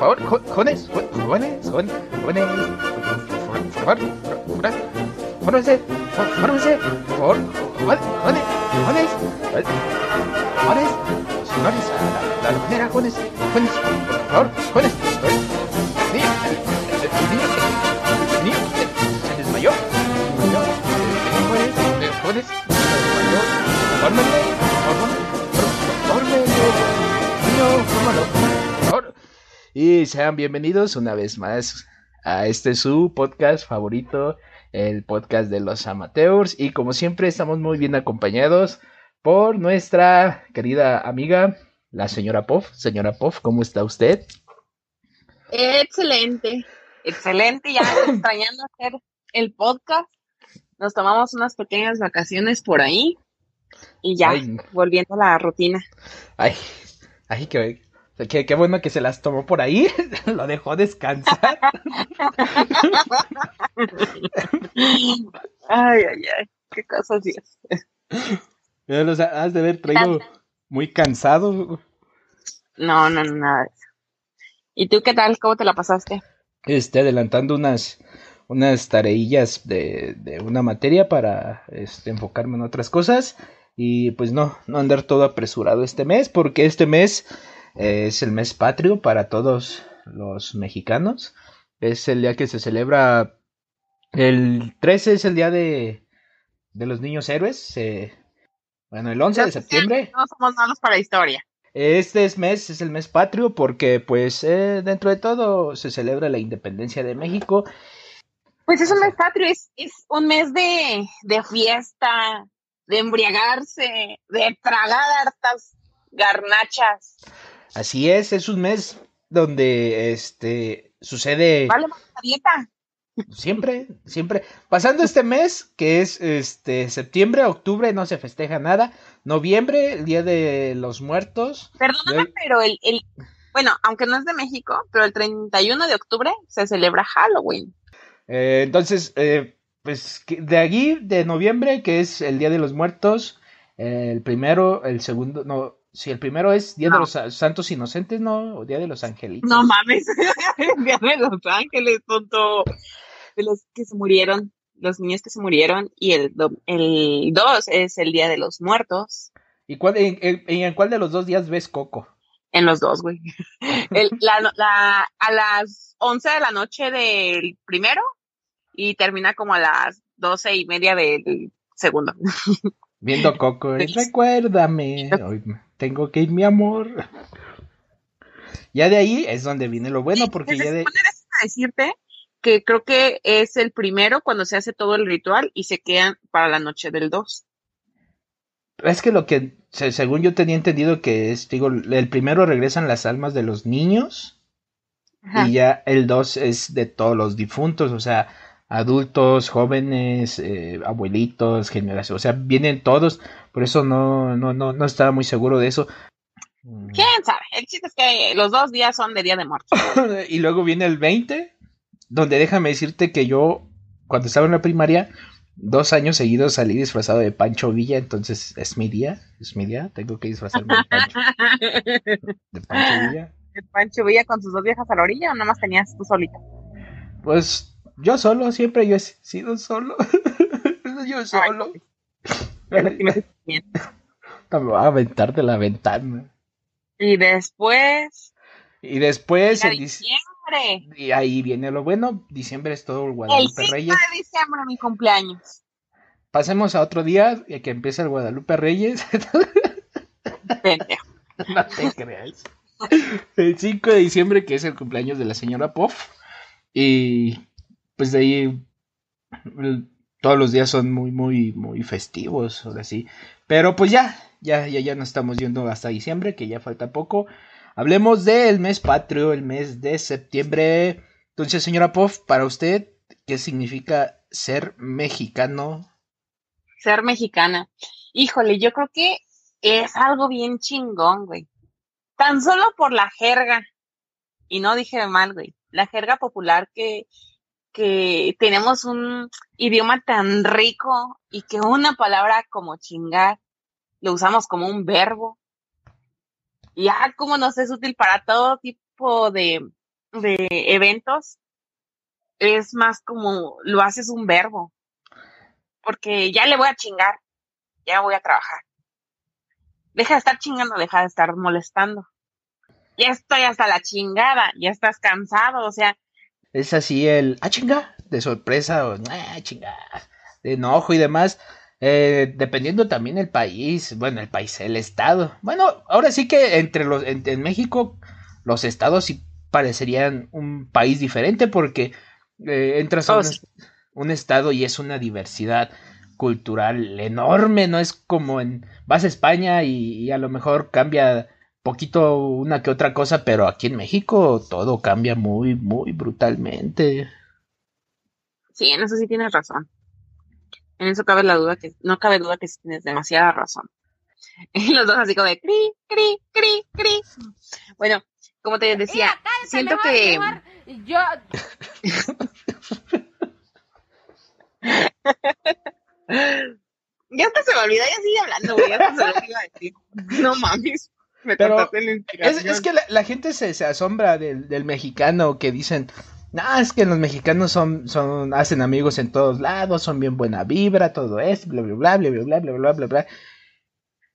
favor, jóvenes, jóvenes, jóvenes, jóvenes, por favor, fórmense, fórmense, por favor, jóvenes, jóvenes, jóvenes, señores, la, manera, jóvenes, jóvenes, por favor, jóvenes, niño, se desmayó, jóvenes, jóvenes, fórmense, fórmense, Y sean bienvenidos una vez más a este su podcast favorito, el podcast de los amateurs. Y como siempre estamos muy bien acompañados por nuestra querida amiga, la señora Poff. Señora Poff, ¿cómo está usted? Excelente, excelente, ya extrañando hacer el podcast. Nos tomamos unas pequeñas vacaciones por ahí y ya volviendo a la rutina. Ay, ay, qué, Qué, qué, bueno que se las tomó por ahí, lo dejó descansar. ay, ay, ay, qué cosas Los has de haber traído muy cansado. No, no, nada de eso. ¿Y tú qué tal? ¿Cómo te la pasaste? Este, adelantando unas, unas tareillas de, de una materia para este, enfocarme en otras cosas. Y pues no, no andar todo apresurado este mes, porque este mes es el mes patrio para todos los mexicanos. Es el día que se celebra. El 13 es el día de, de los niños héroes. bueno, el 11 de septiembre. No somos malos para historia. Este mes es el mes patrio porque, pues, eh, dentro de todo se celebra la independencia de México. Pues es un mes patrio, es, es un mes de, de fiesta, de embriagarse, de tragar hartas garnachas. Así es, es un mes donde este sucede. Vale dieta. Siempre, siempre. Pasando este mes, que es este septiembre, octubre, no se festeja nada. Noviembre, el Día de los Muertos. Perdóname, pero el, el, bueno, aunque no es de México, pero el 31 de octubre se celebra Halloween. Eh, entonces, eh, pues de allí, de noviembre, que es el Día de los Muertos, el primero, el segundo, no, si el primero es Día de los Santos Inocentes, ¿no? O Día de los Angelitos. No mames, Día de los Ángeles, tonto. De los que se murieron, los niños que se murieron. Y el, el 2 es el Día de los Muertos. ¿Y cuál, en, cuál de los dos días ves Coco? En los dos, güey. la, la, a las 11 de la noche del primero y termina como a las doce y media del segundo. Viendo Coco, recuérdame, hoy tengo que ir mi amor. Ya de ahí es donde viene lo bueno, porque ya de... decirte que creo que es el primero cuando se hace todo el ritual y se quedan para la noche del 2. Es que lo que, según yo tenía entendido que es, digo, el primero regresan las almas de los niños y ya el 2 es de todos los difuntos, o sea, adultos, jóvenes, eh, abuelitos, generación, o sea, vienen todos, por eso no, no, no, no estaba muy seguro de eso. ¿Quién sabe? El chiste es que los dos días son de Día de Muertos. y luego viene el 20, donde déjame decirte que yo, cuando estaba en la primaria, dos años seguidos salí disfrazado de Pancho Villa, entonces es mi día, es mi día, tengo que disfrazarme de Pancho, de Pancho Villa. ¿De Pancho Villa con sus dos viejas a la orilla o nada más tenías tú solito? Pues yo solo, siempre yo he sido solo. yo solo. Me voy a aventar de la ventana. Y después. Y después. En diciembre. Y ahí viene lo bueno. Diciembre es todo el Guadalupe el Reyes. de diciembre, mi cumpleaños. Pasemos a otro día que empieza el Guadalupe Reyes. no te creas. El 5 de diciembre, que es el cumpleaños de la señora Poff. Y pues de ahí todos los días son muy, muy, muy festivos, ahora sí. Pero pues ya, ya, ya, ya nos estamos yendo hasta diciembre, que ya falta poco. Hablemos del mes patrio, el mes de septiembre. Entonces, señora Poff, para usted, ¿qué significa ser mexicano? Ser mexicana. Híjole, yo creo que es algo bien chingón, güey. Tan solo por la jerga. Y no dije mal, güey. La jerga popular que, que tenemos un idioma tan rico y que una palabra como chingar lo usamos como un verbo. Y ya como nos es útil para todo tipo de, de eventos es más como lo haces un verbo. Porque ya le voy a chingar, ya voy a trabajar. Deja de estar chingando, deja de estar molestando. Ya estoy hasta la chingada, ya estás cansado, o sea. Es así el, ah, chinga, de sorpresa o, ah, chinga, de enojo y demás. Eh, dependiendo también el país, bueno, el país, el estado. Bueno, ahora sí que entre los, en, México, los estados sí parecerían un país diferente porque eh, entras a un, estado y es una diversidad cultural enorme, no es como en vas a España y, a lo mejor cambia poquito una que otra cosa, pero aquí en México todo cambia muy, muy brutalmente. Sí, en eso sí tienes razón. En eso cabe la duda que, no cabe duda que tienes demasiada razón. Y los dos así como de cri, cri, cri, cri. Bueno, como te decía, siento que. Yo. ya hasta se me olvidó, ya sigue hablando, güey. Ya hasta se lo iba a decir. No mames. Me Pero es, es que la, la gente se, se asombra del, del mexicano que dicen, no, es que los mexicanos son, son, hacen amigos en todos lados, son bien buena vibra, todo esto, bla, bla, bla, bla, bla, bla, bla, bla, bla, bla.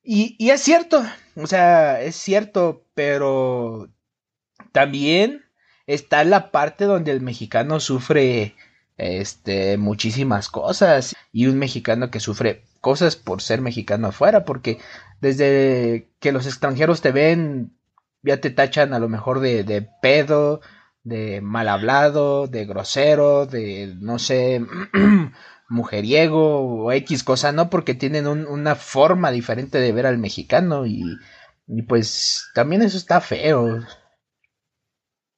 Y, y es cierto, o sea, es cierto, pero también está la parte donde el mexicano sufre, este, muchísimas cosas y un mexicano que sufre cosas por ser mexicano afuera, porque desde que los extranjeros te ven, ya te tachan a lo mejor de, de pedo, de mal hablado, de grosero, de no sé, mujeriego o X cosa, ¿no? Porque tienen una forma diferente de ver al mexicano y, y pues también eso está feo.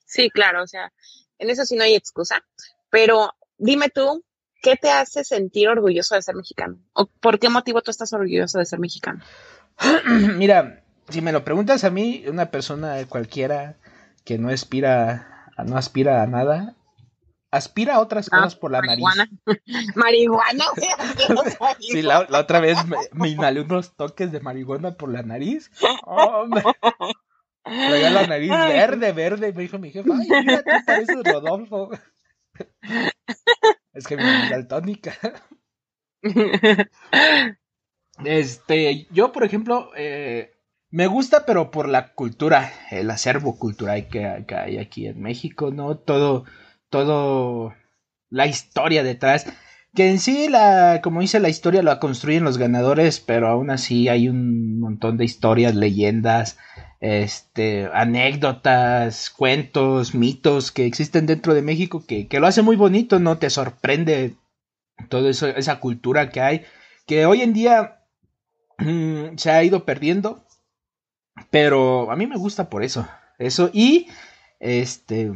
Sí, claro, o sea, en eso sí no hay excusa, pero dime tú, ¿qué te hace sentir orgulloso de ser mexicano? ¿O por qué motivo tú estás orgulloso de ser mexicano? Mira, si me lo preguntas a mí, una persona cualquiera que no aspira no aspira a nada, aspira a otras cosas por la nariz. Marihuana. sí, la, otra vez me, inhalé unos toques de marihuana por la nariz. Oh, me... Traía la nariz verde, verde. Me dijo mi jefe, ay, mira, tú pareces Rodolfo. Es que me daltónica. Este, yo, por ejemplo, eh, me gusta, pero por la cultura, el acervo cultural que, hay aquí en México, ¿no? Todo, todo, la historia detrás. Que en sí, la, como dice la historia, la construyen los ganadores, pero aún así hay un montón de historias, leyendas, este, anécdotas, cuentos, mitos que existen dentro de México que, que lo hace muy bonito, ¿no? Te sorprende toda esa cultura que hay, que hoy en día mm, se ha ido perdiendo pero a mí me gusta por eso. Eso. Y este.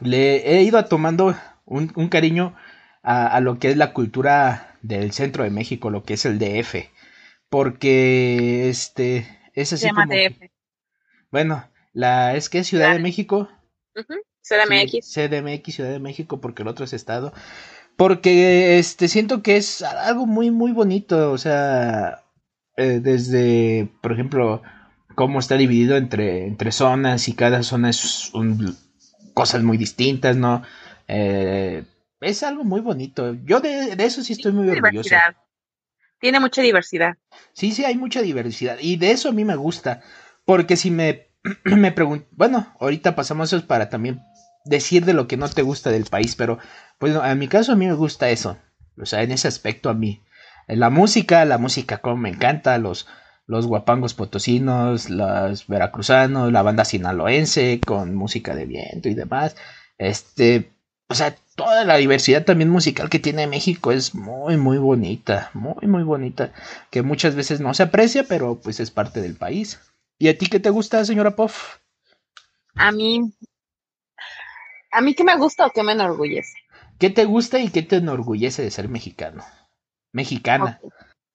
Le he ido tomando un, un cariño a, a, lo que es la cultura del centro de México, lo que es el DF. Porque este. Es así. DF. Bueno, la, es que es Ciudad de México. CDMX. CDMX, Ciudad de México, porque el otro es estado. Porque este siento que es algo muy, muy bonito. O sea. Eh, desde, por ejemplo, cómo está dividido entre, entre zonas y cada zona es un, cosas muy distintas, ¿no? Eh, es algo muy bonito. Yo de, eso sí estoy muy orgulloso. Tiene mucha diversidad. Sí, sí, hay mucha diversidad. Y de eso a mí me gusta. Porque si me, me pregunto, bueno, ahorita pasamos eso para también decir de lo que no te gusta del país, pero pues en mi caso a mí me gusta eso. O sea, en ese aspecto a mí. La música, la música como me encanta, los, los guapangos potosinos, los veracruzanos, la banda sinaloense con música de viento y demás. Este, o sea, toda la diversidad también musical que tiene México es muy, muy bonita, muy, muy bonita, que muchas veces no se aprecia, pero pues es parte del país. ¿Y a ti qué te gusta, señora Poff? A mí, a mí qué me gusta o qué me enorgullece. ¿Qué te gusta y qué te enorgullece de ser mexicano? Mexicana.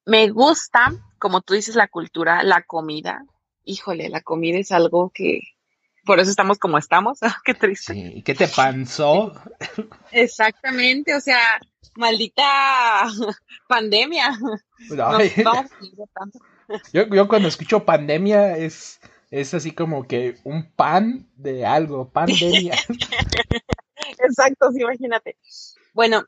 Me gusta, como tú dices, la cultura, la comida. Híjole, la comida es algo que por eso estamos como estamos. Qué triste. Sí, ¿qué te panzó? Exactamente, o sea, maldita pandemia. yo, yo cuando escucho pandemia es es así como que un pan de algo, pan de Exacto, sí, imagínate. Bueno,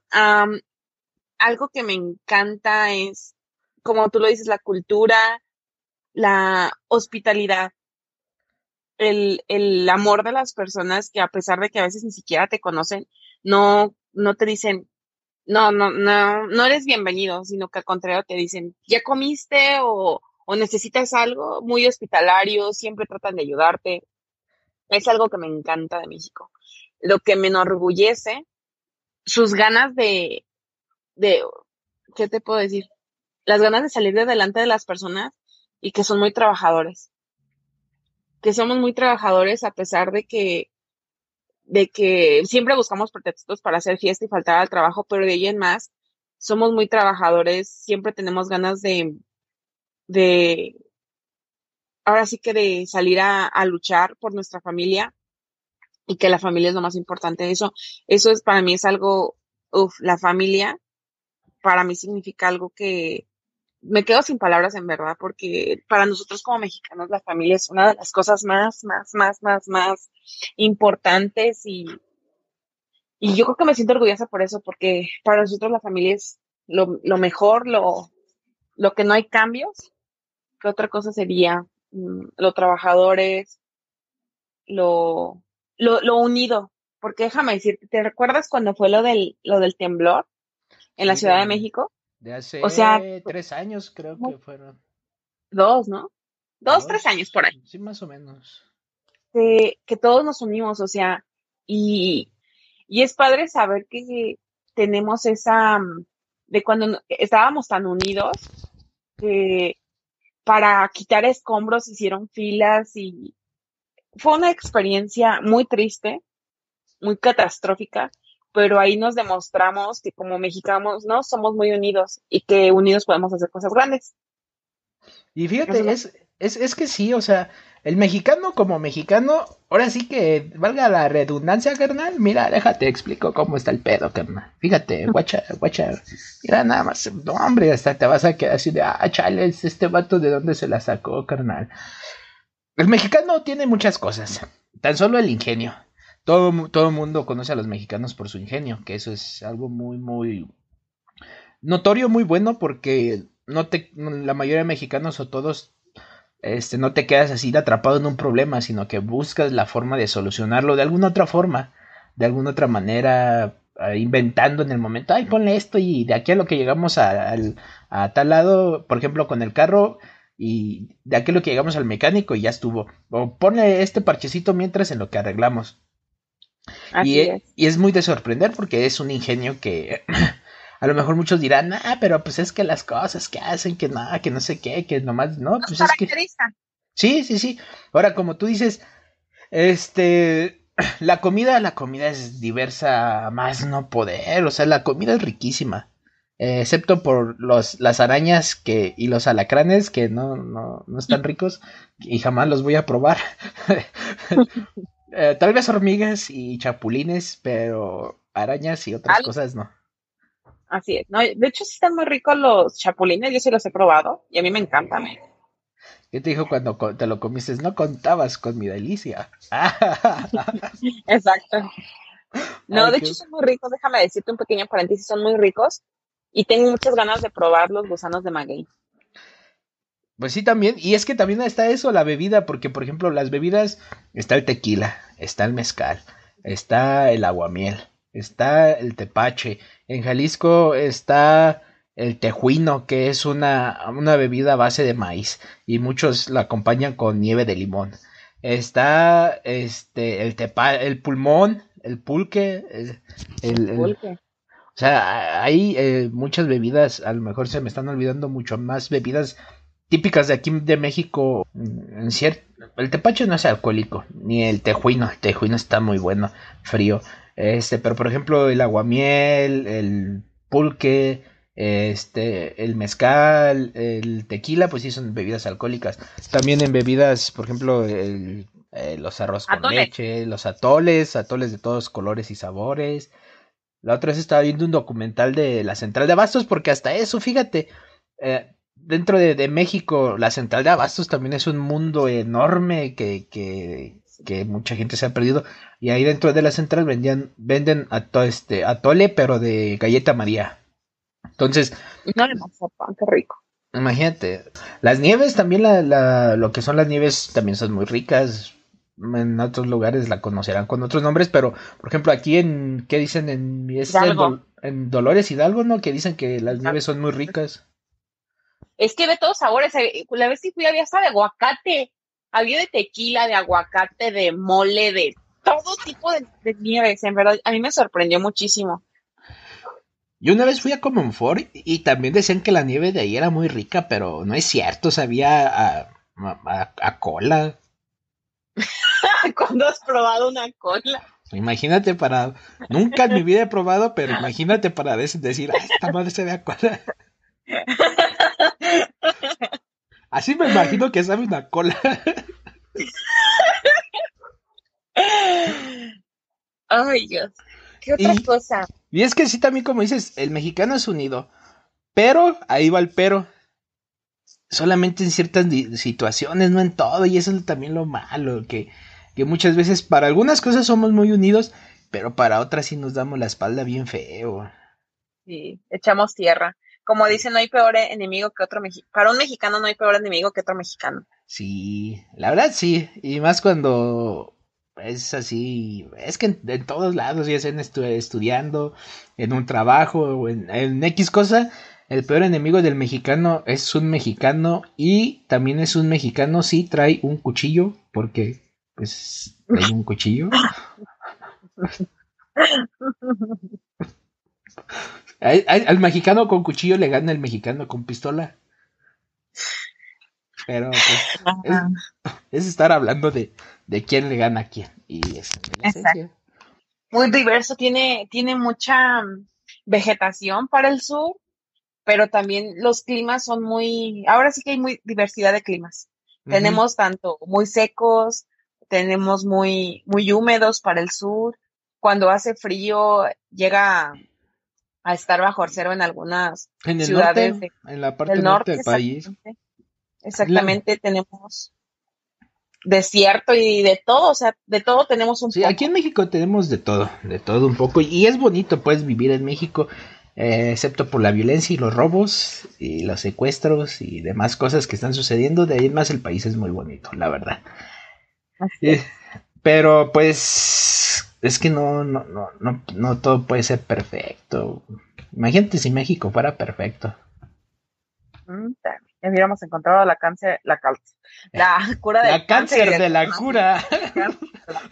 algo que me encanta es, como tú lo dices, la cultura, la hospitalidad, el, el amor de las personas que a pesar de que a veces ni siquiera te conocen, no, no te dicen, no, no, no, no eres bienvenido, sino que al contrario te dicen, ¿ya comiste o, o necesitas algo? Muy hospitalario, siempre tratan de ayudarte. Es algo que me encanta de México. Lo que me enorgullece, sus ganas de, de, ¿qué te puedo decir? Las ganas de salir de delante de las personas y que son muy trabajadores. Que somos muy trabajadores a pesar de que de que siempre buscamos pretextos para hacer fiesta y faltar al trabajo, pero de ahí en más, somos muy trabajadores, siempre tenemos ganas de, de, ahora sí que de salir a, luchar por nuestra familia y que la familia es lo más importante. Eso, eso es para mí es algo, uff, la familia para mí significa algo que, me quedo sin palabras en verdad, porque para nosotros como mexicanos la familia es una de las cosas más, más, más, más, más importantes y, y yo creo que me siento orgullosa por eso, porque para nosotros la familia es lo, lo mejor, lo, lo que no hay cambios. ¿Qué otra cosa sería? Mm, los trabajadores, lo, lo, lo unido, porque déjame decirte, ¿te recuerdas cuando fue lo del, lo del temblor en la Ciudad de México? De hace o sea, tres años creo que fueron. Dos, ¿no? Dos, tres años por ahí. Sí, más o menos. Que, que todos nos unimos, o sea, y, y es padre saber que tenemos esa, de cuando estábamos tan unidos, que para quitar escombros hicieron filas y fue una experiencia muy triste, muy catastrófica, pero ahí nos demostramos que como mexicanos, ¿no? Somos muy unidos y que unidos podemos hacer cosas grandes. Y fíjate, es, es, es que sí, o sea, el mexicano como mexicano, ahora sí que valga la redundancia, carnal. Mira, déjate explico cómo está el pedo, carnal. Fíjate, guacha, guacha. Mira, nada más, no, hombre, hasta te vas a quedar así de, ah, chales, este vato de dónde se la sacó, carnal. El mexicano tiene muchas cosas, tan solo el ingenio todo, todo el mundo conoce a los mexicanos por su ingenio, que eso es algo muy, muy notorio, muy bueno, porque no te, la mayoría de mexicanos o todos, este, no te quedas así atrapado en un problema, sino que buscas la forma de solucionarlo de alguna otra forma, de alguna otra manera, eh, inventando en el momento, ay, ponle esto y de aquí a lo que llegamos a, a tal lado, por ejemplo, con el carro, y de aquí a lo que llegamos al mecánico y ya estuvo. O ponle este parchecito mientras en lo que arreglamos y, es. y es muy de sorprender porque es un ingenio que a lo mejor muchos dirán, ah, pero pues es que las cosas que hacen, que nada, que no sé qué, que nomás, no, pues es que... Sí, sí, sí. Ahora, como tú dices, este, la comida, la comida es diversa más no poder, o sea, la comida es riquísima. excepto por los, las arañas que, y los alacranes que no, no, no están ricos y jamás los voy a probar. Eh, tal vez hormigas y chapulines, pero arañas y otras cosas no. Así es. No, de hecho, sí están muy ricos los chapulines, yo sí los he probado y a mí me encantan. ¿Qué te dijo cuando te lo comiste? No contabas con mi delicia. Exacto. No, de hecho son muy ricos, déjame decirte un pequeño paréntesis, son muy ricos y tengo muchas ganas de probar los gusanos de maguey. Pues sí, también. Y es que también está eso, la bebida, porque por ejemplo, las bebidas, está el tequila, está el mezcal, está el aguamiel, está el tepache. En Jalisco está el tejuino, que es una, una bebida a base de maíz, y muchos la acompañan con nieve de limón. Está este el tepa, el pulmón, el pulque, el, pulque. o sea, hay eh, muchas bebidas, a lo mejor se me están olvidando mucho más bebidas típicas de aquí de México. En cierto, el tepache no es alcohólico, ni el tejuino. El tejuino está muy bueno, frío. Este, pero por ejemplo, el aguamiel, el pulque, este, el mezcal, el tequila, pues sí son bebidas alcohólicas. También en bebidas, por ejemplo, el, eh, los arroz con leche, los atoles, atoles de todos colores y sabores. La otra vez estaba viendo un documental de la central de abastos porque hasta eso, fíjate, eh, dentro de, México, la central de abastos también es un mundo enorme que, que, que, mucha gente se ha perdido. Y ahí dentro de la central vendían, venden a todo este, atole, pero de galleta María. Entonces. No le qué rico. Imagínate. Las nieves también, la, la, lo que son las nieves también son muy ricas. En otros lugares la conocerán con otros nombres, pero por ejemplo aquí en, ¿qué dicen? En, en Dolores Hidalgo, ¿no? Que dicen que las nieves son muy ricas. Es que de todos sabores. Eh, la vez que fui había hasta de aguacate. Había de tequila, de aguacate, de mole, de todo tipo de, nieves. En verdad, a mí me sorprendió muchísimo. Yo una vez fui a Comonfort y también decían que la nieve de ahí era muy rica, pero no es cierto, sabía a, a, cola. ¿Cuándo has probado una cola? Imagínate para. Nunca en mi vida he probado, pero imagínate para decir, esta madre se ve a cola. Así me imagino que sabe una cola. Ay, Dios. ¿Qué otra cosa? Y es que sí, también como dices, el mexicano es unido. Pero, ahí va el pero. Solamente en ciertas situaciones, no en todo. Y eso es también lo malo. Que, que muchas veces para algunas cosas somos muy unidos, pero para otras sí nos damos la espalda bien feo. Sí, echamos tierra como dicen, no hay peor enemigo que otro mexicano. Para un mexicano no hay peor enemigo que otro mexicano. Sí, la verdad sí. Y más cuando es así. Es que en, todos lados, ya sean estudiando, en un trabajo o en, en X cosa. El peor enemigo del mexicano es un mexicano y también es un mexicano si trae un cuchillo, porque pues trae un cuchillo. Al, mexicano con cuchillo le gana el mexicano con pistola. Pero pues, es, estar hablando de, de, quién le gana a quién. Y es Muy diverso, tiene, tiene mucha mm, vegetación para el sur, pero también los climas son muy, ahora sí que hay muy diversidad de climas. Tenemos tanto muy secos, tenemos muy, muy húmedos para el sur. Cuando hace frío llega a estar bajo cero en algunas ciudades en la parte del norte, del país. Exactamente, tenemos desierto y de todo, o sea, de todo tenemos un sí, aquí en México tenemos de todo, de todo un poco, y es bonito pues vivir en México, eh, excepto por la violencia y los robos y los secuestros y demás cosas que están sucediendo, de ahí en más el país es muy bonito, la verdad. Eh, pero pues es que no, no, no, no, no todo puede ser perfecto. Imagínate si México fuera perfecto. Mm, ya hubiéramos encontrado la cáncer, la, la cura del la cáncer. de la cura.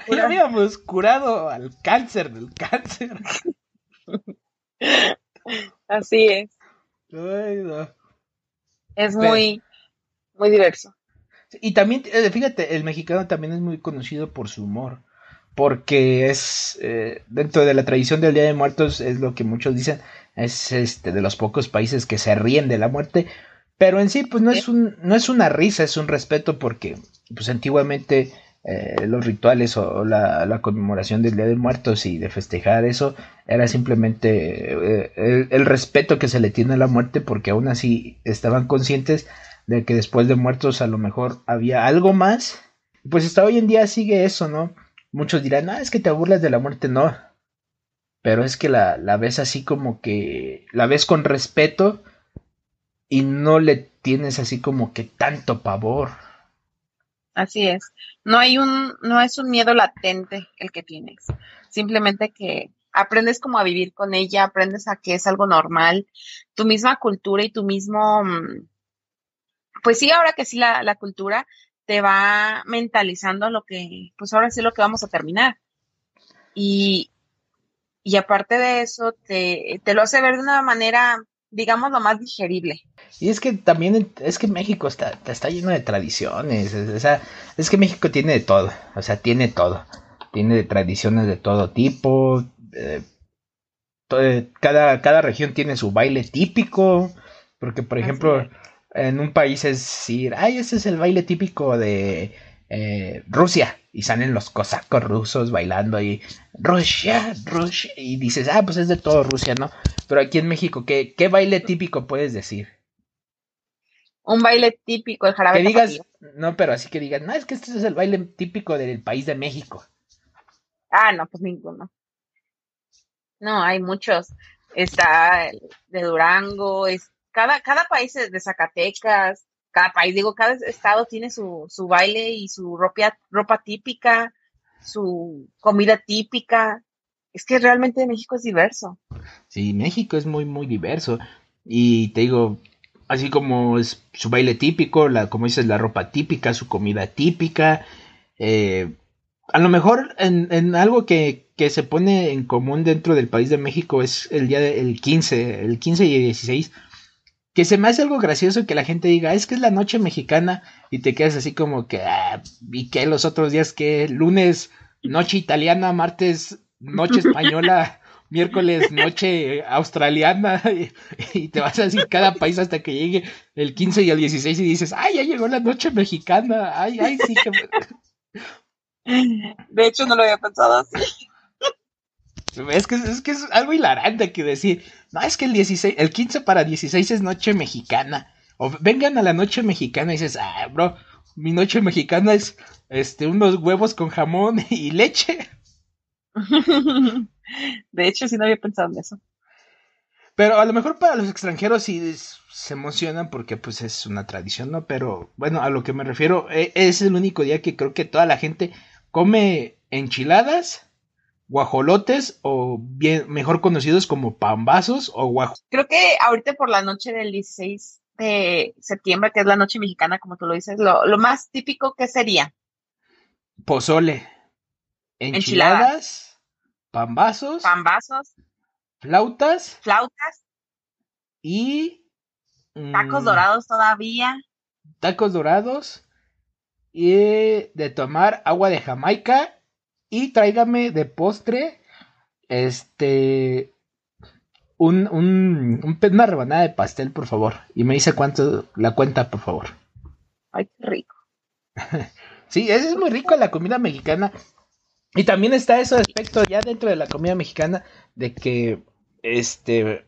Ya habíamos curado al cáncer del cáncer. Así es. Es muy, muy diverso. Y también, eh, fíjate, el mexicano también es muy conocido por su humor porque es eh, dentro de la tradición del Día de Muertos es lo que muchos dicen es este de los pocos países que se ríen de la muerte pero en sí pues no es un no es una risa es un respeto porque pues antiguamente eh, los rituales o, la, conmemoración del Día de Muertos y de festejar eso era simplemente eh, el, el, respeto que se le tiene a la muerte porque aún así estaban conscientes de que después de muertos a lo mejor había algo más. Pues hasta hoy en día sigue eso no Muchos dirán, ah, es que te burlas de la muerte, no. Pero es que la, la ves así como que la ves con respeto y no le tienes así como que tanto pavor. Así es. No hay un, no es un miedo latente el que tienes. Simplemente que aprendes como a vivir con ella, aprendes a que es algo normal. Tu misma cultura y tu mismo, mm, pues sí, ahora que sí la, la cultura te va mentalizando lo que, pues ahora sí lo que vamos a terminar. Y, y aparte de eso, te, te lo hace ver de una manera, digamos, lo más digerible. Y es que también, es que México está, está lleno de tradiciones, o sea, es que México tiene de todo, o sea, tiene todo, tiene tradiciones de todo tipo, eh, cada, cada región tiene su baile típico, porque por ejemplo, en un país es decir, ay, ese es el baile típico de eh, Rusia. Y salen los cosacos rusos bailando ahí, Rusia, Rusia. Y dices, ah, pues es de todo Rusia, ¿no? Pero aquí en México, ¿qué, qué baile típico puedes decir? Un baile típico, el jarabe Que digas, tapatío. no, pero así que digas, no, es que este es el baile típico del país de México. Ah, no, pues ninguno. No, hay muchos. Está el de Durango, es cada, cada país de Zacatecas, cada país, digo, cada estado tiene su, su baile y su ropa, ropa típica, su comida típica. Es que realmente México es diverso. Sí, México es muy, muy diverso. Y te digo, así como es su baile típico, la, como dices, la ropa típica, su comida típica. eh, a lo mejor en, en algo que, que se pone en común dentro del país de México es el día del 15, el 15 y el 16. Que se me hace algo gracioso que la gente diga, es que es la noche mexicana y te quedas así como que, ah, ¿y qué los otros días que Lunes, noche italiana, martes, noche española, miércoles, noche australiana y, y te vas así cada país hasta que llegue el 15 y el 16 y dices, ay, ya llegó la noche mexicana, ay, ay, sí que... De hecho, no lo había pensado así. Es que, es que es algo hilarante que decir, no, es que el 16, el 15 para 16 es noche mexicana. O vengan a la noche mexicana y dices, ah, bro, mi noche mexicana es este unos huevos con jamón y leche. De hecho, sí no había pensado en eso. Pero a lo mejor para los extranjeros sí se emocionan porque pues es una tradición, ¿no? Pero bueno, a lo que me refiero, e- es el único día que creo que toda la gente come enchiladas, guajolotes o bien mejor conocidos como pambazos o guaj Creo que ahorita por la noche del 16 de septiembre, que es la noche mexicana, como tú lo dices, lo, lo más típico que sería pozole, enchiladas, Enchiladas. pambazos, pambazos, flautas flautas, y mm, tacos dorados todavía. tacos dorados y de tomar agua de Jamaica y tráigame de postre este un, un, una rebanada de pastel por favor y me dice cuánto la cuenta por favor Ay, qué rico. sí es, es muy rico la comida mexicana y también está ese aspecto ya dentro de la comida mexicana de que este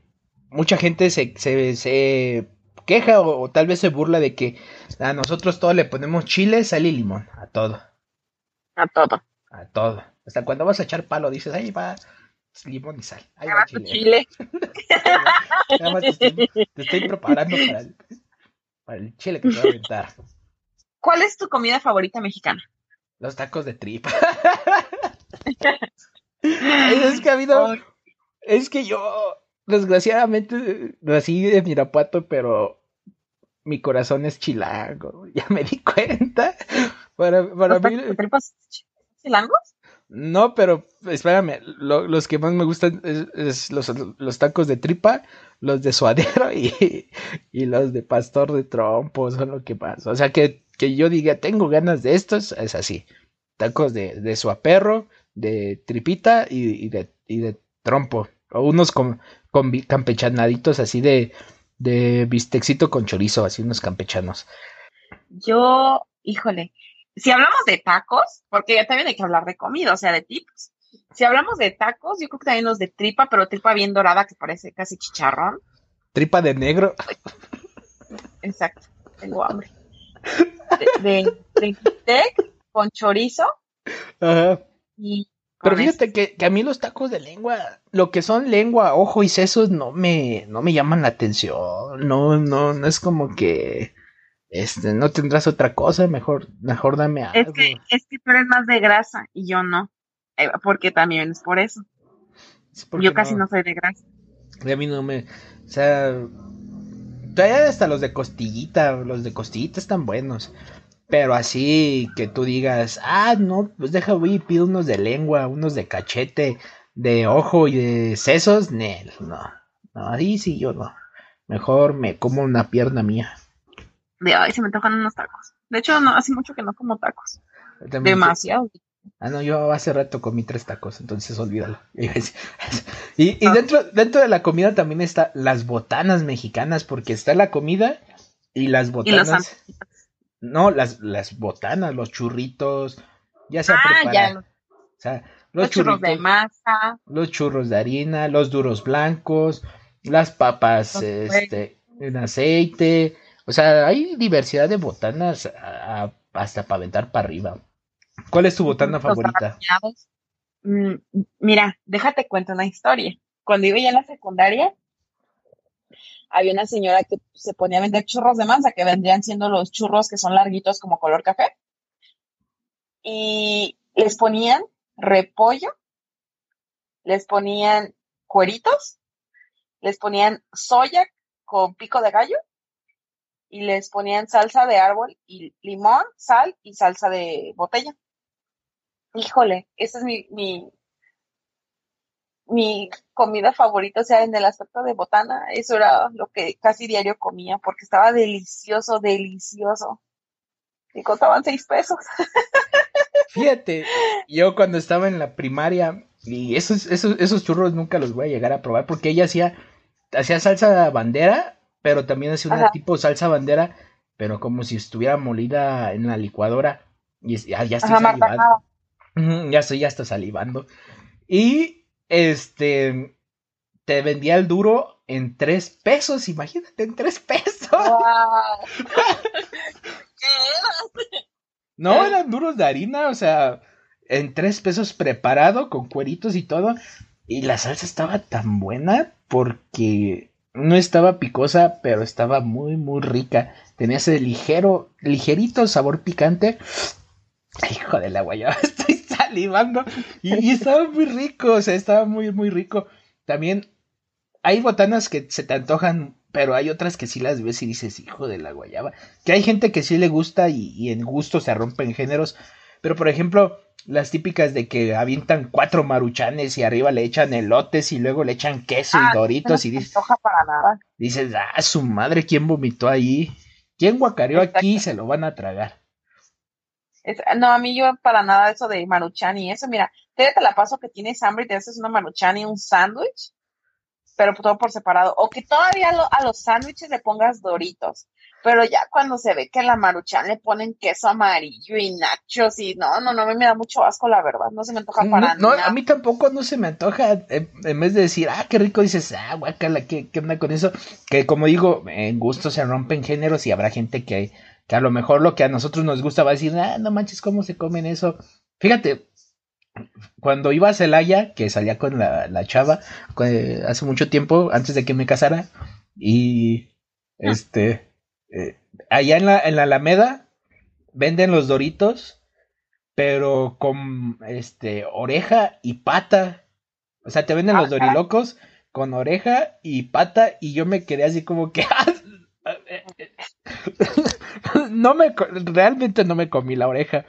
mucha gente se, se, se queja o, o tal vez se burla de que a nosotros todo le ponemos chile, sal y limón, a todo, A todo. A todo. Hasta cuando vas a echar palo dices, ahí va limón y sal, ahí va chile. chile. Nada más te, estoy, te estoy preparando para el, para el chile que te voy a aventar. ¿Cuál es tu comida favorita mexicana? Los tacos de tripa. es que ha habido, es que yo, desgraciadamente, nací de Mirapuato, pero mi corazón es chilango. Ya me di cuenta. Para, para ¿los mí, chilangos? no, pero espérame, lo- los que más me gustan es, es los, los tacos de tripa, los de suadero y, y los de pastor de trompo, son lo que más. O sea, que, que yo diga, tengo ganas de estos, es así. Tacos de, de suaperro, de tripita y, y de, y de trompo. O unos con, con campechanaditos así de, de bistecito con chorizo, así unos campechanos. Yo, híjole, si hablamos de tacos, porque ya también hay que hablar de comida, o sea, de tipos. Si hablamos de tacos, yo creo que también los de tripa, pero tripa bien dorada que parece casi chicharrón. Tripa de negro. Exacto, tengo hambre. De, de, con chorizo Ajá. y Pero con fíjate que, que a mí los tacos de lengua, lo que son lengua, ojo y sesos, no me, no me llaman la atención. No, no, no es como que, este, no tendrás otra cosa, mejor, mejor dame Es algo. que, es que tú eres más de grasa y yo no. Eh, porque también es por eso. Yo casi no soy de grasa. A mí no me, o sea, todavía hasta los de costillita, los de costillita están buenos. Pero así que tú digas, ah, no, pues deja, voy y pido unos de lengua, unos de cachete, de ojo y de sesos, Nel, no, no, ahí sí yo no. Mejor me como una pierna mía. De ay, se me tocan unos tacos. De hecho, no, hace mucho que no como tacos. También- Demasiado. Ah, no, yo hace rato comí tres tacos, entonces olvídalo. Y, y dentro, dentro de la comida también está las botanas mexicanas, porque está la comida y las Y botanas. no, las, las botanas, los churritos, ya sea Ah, ya. O sea, Los, los, churros de masa. los churros de harina, los duros blancos, las papas Los este, en aceite, O sea, hay diversidad de botanas a- a- hasta para aventar para arriba. ¿Cuál es tu botana Los favorita? Mm, mira, déjate cuento una historia. Cuando iba ya en la secundaria, había una señora que se ponía a vender churros de manza, que vendrían siendo los churros que son larguitos como color café. Y les ponían repollo, les ponían cueritos, les ponían soya con pico de gallo y les ponían salsa de árbol y limón, sal y salsa de botella. Híjole, esa es mi, mi, mi comida favorita, o sea, en el aspecto de botana, eso era lo que casi diario comía, porque estaba delicioso, delicioso. Y costaban seis pesos. Fíjate, yo cuando estaba en la primaria, y esos, esos, esos churros nunca los voy a llegar a probar, porque ella hacía, hacía salsa bandera, pero también hacía una Ajá. tipo salsa bandera, pero como si estuviera molida en la licuadora. Y ya, ya estoy Ajá, salivando. Ya estoy, ya está salivando. Y este te vendía el duro en tres pesos, imagínate, en tres pesos. No, eran duros de harina, o sea, en tres pesos preparado, con cueritos y todo. Y la salsa estaba tan buena porque no estaba picosa, pero estaba muy, muy rica. Tenía ese ligero, ligerito sabor picante. Hijo de la guayaba, estoy salivando. Y, estaba muy rico, o sea, estaba muy, muy rico. También hay botanas que se te antojan, pero hay otras que sí las ves y dices, hijo de la guayaba. Que hay gente que sí le gusta y en gusto se rompen géneros. Pero por ejemplo, las típicas de que avientan cuatro maruchanes y arriba le echan elotes y luego le echan queso Ah, y doritos no y dices, para nada. dices, ah, su madre, ¿quién vomitó ahí? ¿Quién guacareó aquí? Se lo van a tragar. Es- no, a mí yo para nada eso de maruchan y eso, mira, te, te la paso que tienes hambre y te haces una maruchan y un sándwich, pero todo por separado. O que todavía lo- a los sándwiches le pongas doritos, pero ya cuando se ve que a la maruchan le ponen queso amarillo y nachos y no, no, no, a mí me da mucho asco, la verdad, no se me antoja para No, no, nada. a mí tampoco no se me antoja. En, en vez de decir, ah, qué rico, dices, ah, guacala, ¿qué, qué onda con eso? Que como digo, en gusto se rompen géneros y habrá gente que, que a lo mejor lo que a nosotros nos gusta va a decir, ah, no manches, ¿cómo se comen eso? Fíjate, cuando iba a Celaya, que salía con la, la chava eh, hace mucho tiempo, antes de que me casara, y este, eh, allá en la, en la Alameda venden los doritos, pero con este oreja y pata. O sea, te venden los Ajá. dorilocos con oreja y pata, y yo me quedé así como que. no me realmente no me comí la oreja.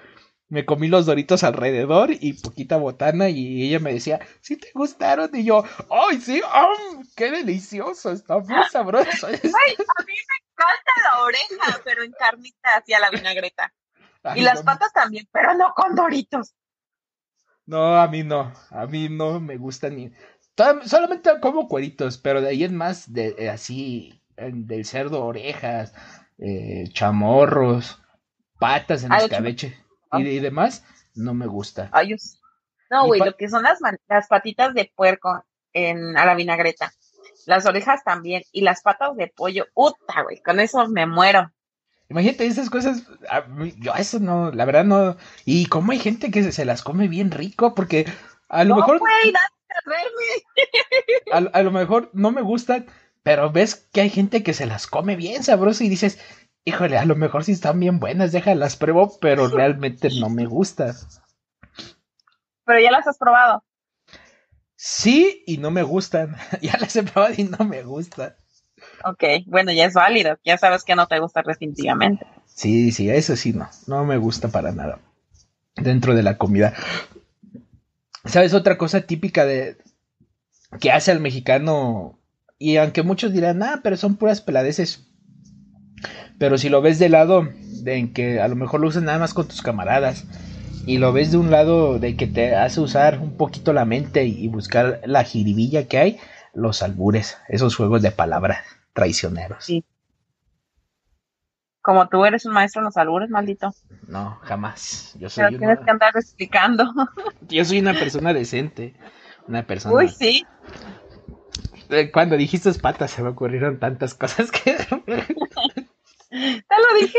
Me comí los doritos alrededor y poquita botana y ella me decía, ¿sí te gustaron? Y yo, ¡ay, sí! ¡am! ¡Qué delicioso! Está muy sabroso. Ay, a mí me encanta la oreja, pero en carnita hacia la vinagreta. Ay, Y las no, patas también, pero no con doritos. No, a mí no. A mí no me gusta ni. Solamente como cueritos, pero de ahí en más, de, eh, así, en- del cerdo, orejas, eh, chamorros, patas en Ah, el escabeche y, y demás, no me gusta. Ay. No, güey, lo que son las, las patitas de puerco en, a la vinagreta. Las orejas también. Y las patas de pollo. Uta, güey. Con eso me muero. Imagínate esas cosas, a mí- yo eso no, la verdad no. Y como hay gente que se, se las come bien rico, porque a lo No, mejor, a, a lo mejor no me gustan, pero ves que hay gente que se las come bien sabroso y dices, híjole, a lo mejor sí están bien buenas, déjalas pruebo, pero realmente no me gusta. Pero ya las has probado. Sí y no me gustan. ya las he probado y no me gustan. Ok, bueno, ya es válido. Ya sabes que no te gusta definitivamente. Sí, sí, eso sí no, no me gusta para nada. Dentro de la comida. ¿Sabes otra cosa típica de que hace al mexicano? Y aunque muchos dirán, ah, pero son puras peladeces. Pero si lo ves de lado, de en que a lo mejor lo usas nada más con tus camaradas. Y lo ves de un lado de que te hace usar un poquito la mente y buscar la jiribilla que hay, los albures, esos juegos de palabras traicioneros. Sí. Como tú eres un maestro en los albures, maldito. No, jamás. Yo Pero soy tienes una- que andar explicando. Yo soy una persona decente. Una persona. Uy, sí. Eh, Cuando dijiste patas se me ocurrieron tantas cosas que. Te lo dije.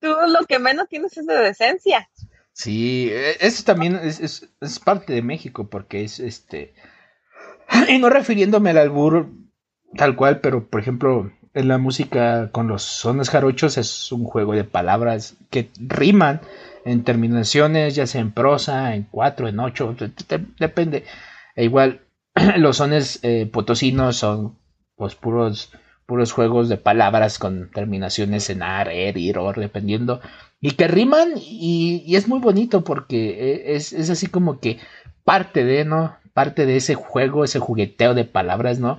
Tú lo que menos tienes es de decencia. Sí, e, eso también es, es, es parte de México, porque es este. Y no refiriéndome al albur tal cual, pero por ejemplo, en la música con los sones jarochos es un juego de palabras que riman en terminaciones, ya sea en prosa, en cuatro, en ocho, depende. E igual, los sones eh, potosinos son pues puros puros juegos de palabras con terminaciones en ar, er, ir, or, dependiendo, y que riman y, es muy bonito porque eh, es, es, así como que parte de, ¿no? Parte de ese juego, ese jugueteo de palabras, ¿no?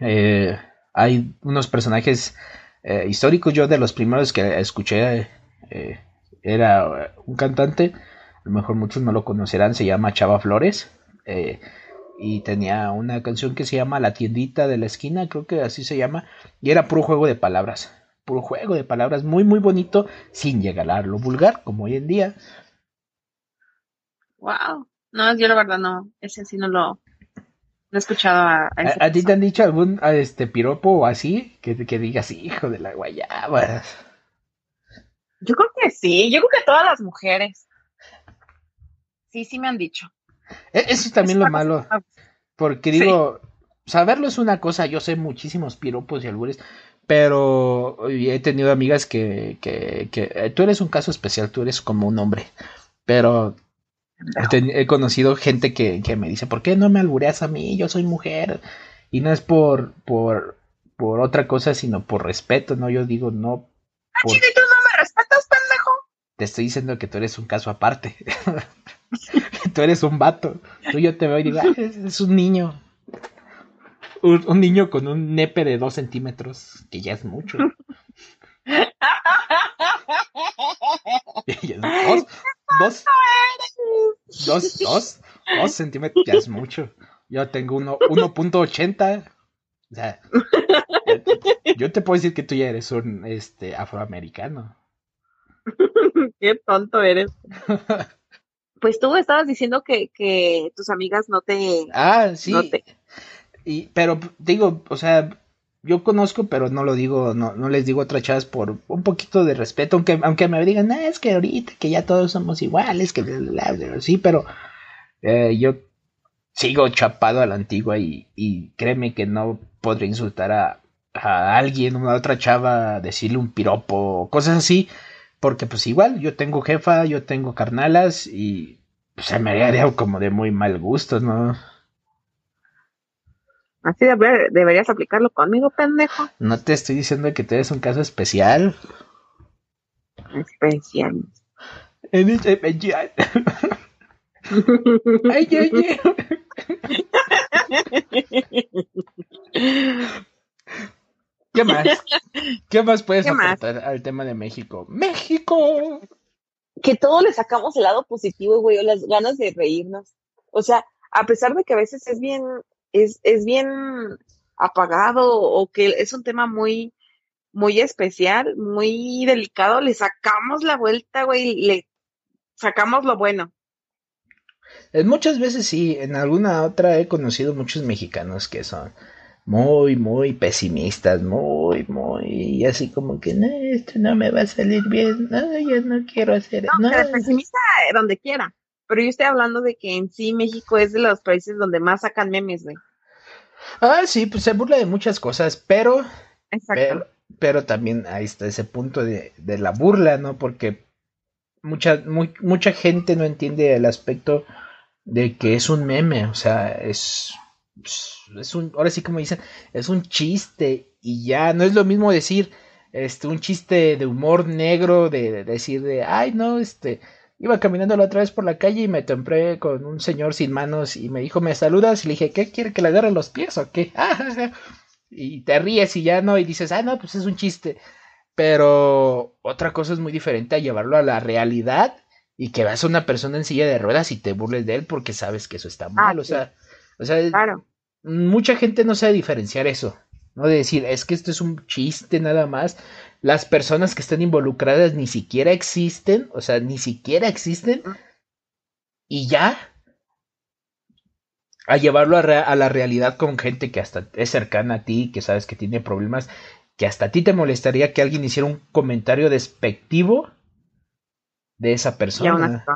Eh, hay unos personajes eh, históricos, yo de los primeros que escuché eh, era un cantante, a lo mejor muchos no lo conocerán, se llama Chava Flores. Y tenía una canción que se llama La tiendita de la esquina, creo que así se llama, y era puro juego de palabras, puro juego de palabras, muy muy bonito, sin llegar a lo vulgar, como hoy en día. Wow, no, yo la verdad no, ese sí no lo, no he escuchado a... ¿A, ti te han dicho algún este piropo o así? Que, que digas, hijo de la guayaba. Yo creo que sí, yo creo que todas las mujeres. Sí, sí me han dicho. E, eso es también lo malo. Porque digo, saberlo es una cosa, yo sé muchísimos piropos y albures, pero he tenido amigas que, que, que eh, tú eres un caso especial, tú eres como un hombre, pero he, conocido gente que, que, me dice, ¿por qué no me albureas a mí? Yo soy mujer. Y no es por, por, por otra cosa, sino por respeto, ¿no? Yo digo, no. Ah, por... ¿y tú no me respetas, pendejo? Te estoy diciendo que tú eres un caso aparte. tú eres un vato. Tú yo te veo y digo, ah, es, un niño. Un, un, niño con un nepe de dos centímetros, que ya es mucho. dos, dos, dos, dos, dos centímetros, ya es mucho. Yo tengo uno, 1.80. O sea, yo te puedo decir que tú ya eres un este afroamericano. Qué tonto eres. Pues tú estabas diciendo que, que tus amigas no te. Ah, sí. No te... Y, pero digo, o sea, yo conozco, pero no lo digo, no, no les digo otras chavas por un poquito de respeto, aunque, aunque me digan, ah, es que ahorita que ya todos somos iguales, que sí, pero eh, yo sigo chapado a la antigua y, y créeme que no podré insultar a, a alguien, una otra chava, decirle un piropo, cosas así, porque pues igual yo tengo jefa, yo tengo carnalas y pues, se me haría como de muy mal gusto, ¿no? Así deberías aplicarlo conmigo, pendejo. No te estoy diciendo que tú eres un caso especial. Especial. Eres especial. ay, ay, ay. ¿Qué más? ¿Qué más puedes ¿Qué aportar más? al tema de México? ¡México! Que todos le sacamos el lado positivo, güey, o las ganas de reírnos. O sea, a pesar de que a veces es bien es, es bien apagado o que es un tema muy, muy especial, muy delicado, le sacamos la vuelta, güey, le sacamos lo bueno. Muchas veces sí, en alguna otra he conocido muchos mexicanos que son muy, muy pesimistas, muy, muy, así como que, no, esto no me va a salir bien, no, yo no quiero hacer, no. no. pesimista donde quiera. Pero yo estoy hablando de que en sí México es de los países donde más sacan memes, güey. Ah, sí, pues se burla de muchas cosas, pero. Pero, pero, también ahí está ese punto de, de la burla, ¿no? Porque mucha, muy, mucha gente no entiende el aspecto de que es un meme, o sea, es. Es un, ahora sí como dicen, es un chiste y ya, no es lo mismo decir, este, un chiste de humor negro, de, de decir de, ay, no, este, Iba caminando la otra vez por la calle y me tempré con un señor sin manos y me dijo, ¿me saludas? Y le dije, ¿qué quiere que le agarre los pies o qué? y te ríes y ya no, y dices, ah, no, pues es un chiste. Pero otra cosa es muy diferente a llevarlo a la realidad y que veas a una persona en silla de ruedas y te burles de él porque sabes que eso está mal. o sea, o sea, mucha gente no sabe diferenciar eso. No de decir, es que esto es un chiste nada más las personas que están involucradas ni siquiera existen, o sea, ni siquiera existen, y ya a llevarlo a, a, la realidad con gente que hasta es cercana a ti, que sabes que tiene problemas, que hasta a ti te molestaría que alguien hiciera un comentario despectivo de esa persona.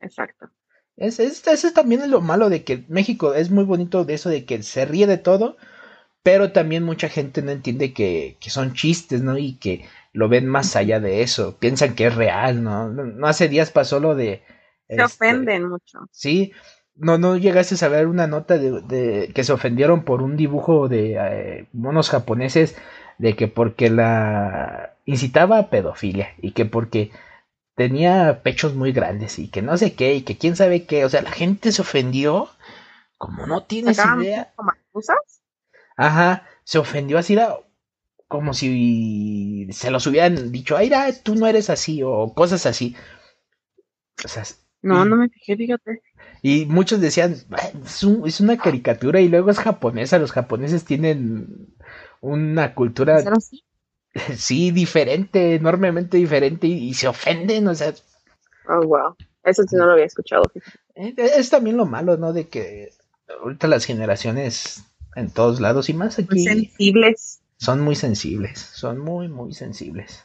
Exacto. Es, es, eso también es lo malo de que México es muy bonito de eso de que se ríe de todo, pero también mucha gente no entiende que, que son chistes, ¿no? Y que lo ven más allá de eso, piensan que es real, ¿no? No, hace días pasó lo de... Se este, ofenden mucho. Sí, no, no llegaste a saber una nota de, de que se ofendieron por un dibujo de eh, monos japoneses de que porque la incitaba a pedofilia y que porque tenía pechos muy grandes y que no sé qué y que quién sabe qué, o sea, la gente se ofendió como no tienes idea. Ajá, se ofendió así, como si se los hubieran dicho, ay, tú no eres así, o cosas así. O sea, no, no me fijé, fíjate. Y muchos decían, es, es, una caricatura y luego es japonesa, los japoneses tienen una cultura sí diferente, enormemente diferente y, se ofenden, o sea. Oh, wow. Eso sí no lo había escuchado. Eh, es, también lo malo, ¿no? De que ahorita las generaciones en todos lados y más aquí. sensibles. Son muy sensibles, son muy, muy sensibles.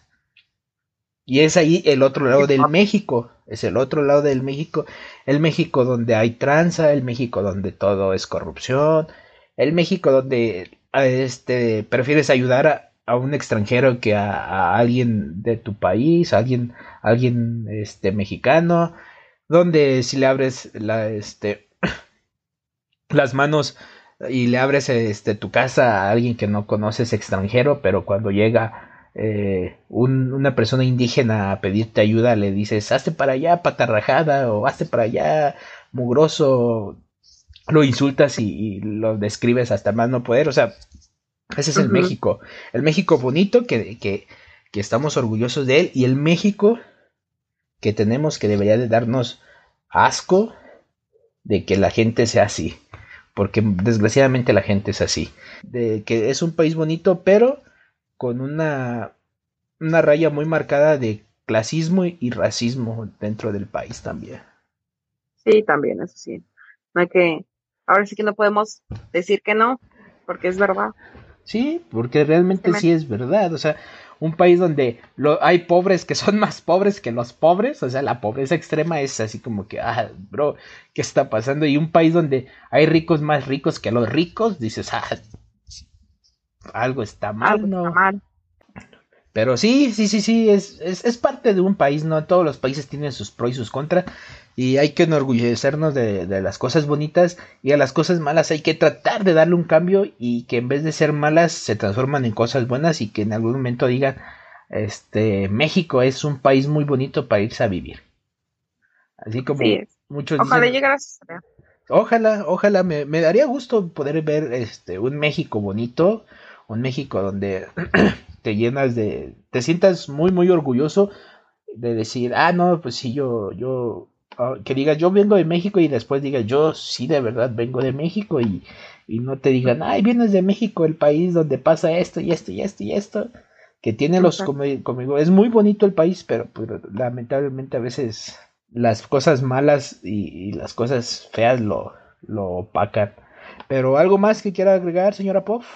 Y es ahí el otro lado del México, es el otro lado del México, el México donde hay tranza, el México donde todo es corrupción, el México donde este prefieres ayudar a, a un extranjero que a, alguien de tu país, a alguien, alguien este mexicano, donde si le abres la este las manos y le abres este, tu casa a alguien que no conoces extranjero, pero cuando llega eh, una persona indígena a pedirte ayuda, le dices, hazte para allá, patarrajada, o hazte para allá, mugroso, lo insultas y, lo describes hasta más no poder, o sea, ese es el México, el México bonito que, que, que estamos orgullosos de él y el México que tenemos que debería de darnos asco de que la gente sea así porque desgraciadamente la gente es así, de que es un país bonito, pero con una, una raya muy marcada de clasismo y racismo dentro del país también. Sí, también, eso sí. No hay que, ahora sí que no podemos decir que no, porque es verdad. Sí, porque realmente sí es verdad, o sea, un país donde lo, hay pobres que son más pobres que los pobres, o sea, la pobreza extrema es así como que, ah, bro, ¿qué está pasando? Y un país donde hay ricos más ricos que los ricos, dices, ah, algo está mal, ¿no? Pero sí, sí, sí, sí, es, es, es, parte de un país, ¿no? Todos los países tienen sus pros y sus contras y hay que enorgullecernos de, de, las cosas bonitas y a las cosas malas hay que tratar de darle un cambio y que en vez de ser malas se transforman en cosas buenas y que en algún momento digan este México es un país muy bonito para irse a vivir. Así como muchos ojalá dicen, ojalá ojalá me, me, daría gusto poder ver este un México bonito un México donde te llenas de te sientas muy muy orgulloso de decir ah no pues sí yo yo Ah, que digas yo vengo de México y después digas yo sí de verdad vengo de México y, y no te digan, ay, vienes de México, el país donde pasa esto y esto y esto y esto, que tiene los, como, como es muy bonito el país, pero, lamentablemente a veces las cosas malas y, las cosas feas lo, lo opacan. Pero algo más que quiera agregar, señora Poff?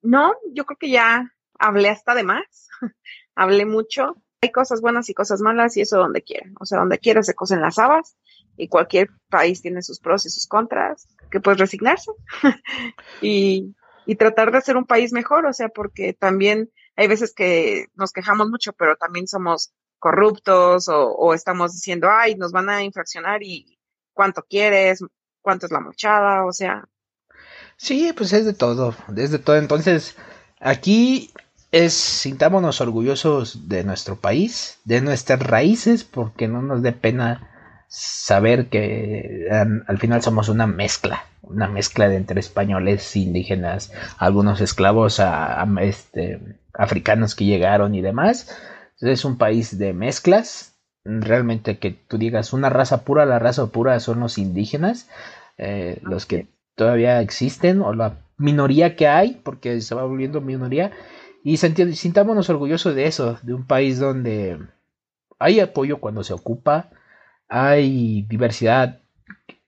No, yo creo que ya hablé hasta de más, hablé mucho hay cosas buenas y cosas malas y eso donde quiera. O sea, donde quiera se cosen las habas y cualquier país tiene sus pros y sus contras, que pues resignarse y, y tratar de hacer un país mejor, o sea, porque también hay veces que nos quejamos mucho, pero también somos corruptos o, o estamos diciendo, ay, nos van a infraccionar y cuánto quieres, cuánto es la mochada, o sea. Sí, pues es de todo, es de todo. Entonces, aquí es sintámonos orgullosos de nuestro país, de nuestras raíces, porque no nos dé pena saber que al final somos una mezcla, una mezcla de entre españoles, indígenas, algunos esclavos este, africanos que llegaron y demás. Es un país de mezclas. Realmente que tú digas una raza pura, la raza pura son los indígenas, eh, los que todavía existen, o la minoría que hay, porque se va volviendo minoría, y sintámonos orgullosos de eso, de un país donde hay apoyo cuando se ocupa, hay diversidad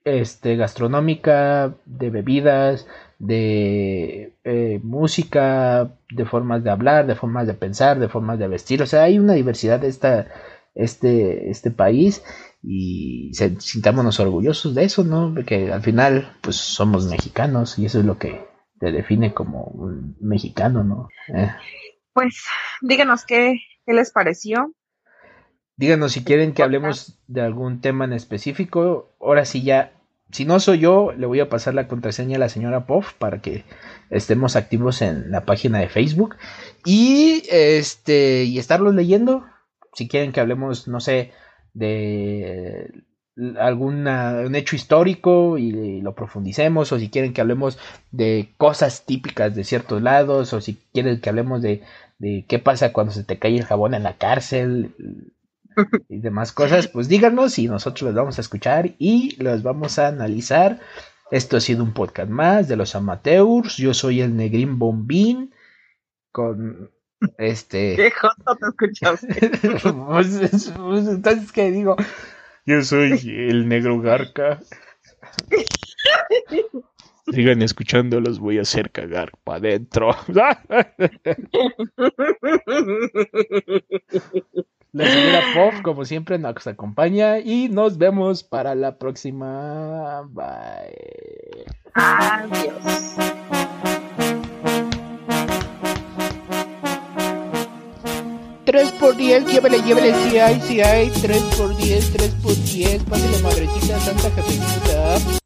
este, gastronómica, de bebidas, de eh, música, de formas de hablar, de formas de pensar, de formas de vestir. O sea, hay una diversidad de esta, este, este país y sintámonos orgullosos de eso, ¿no? Porque al final, pues somos mexicanos y eso es lo que te define como un mexicano, ¿no? Eh. Pues díganos qué, qué les pareció. Díganos si quieren que hablemos de algún tema en específico. Ahora sí ya, si no soy yo, le voy a pasar la contraseña a la señora Poff para que estemos activos en la página de Facebook y este y estarlos leyendo. Si quieren que hablemos, no sé, de algún un hecho histórico y lo profundicemos o si quieren que hablemos de cosas típicas de ciertos lados o si quieren que hablemos de, de qué pasa cuando se te cae el jabón en la cárcel y demás cosas, pues díganos y nosotros los vamos a escuchar y los vamos a analizar. Esto ha sido un podcast más de los amateurs. Yo soy el Negrín Bombín con este. ¿Qué joto te escuchaste? pues, pues, entonces, ¿qué digo? Yo soy el negro Garca. Sigan escuchando, los voy a hacer cagar para adentro. La señora Puff, como siempre, nos acompaña y nos vemos para la próxima. Bye. Adiós. 3 por 10, llévele, llévele, si hay, si hay, 3 por 10, 3 por 10, pásale madrecita, santa jefecita.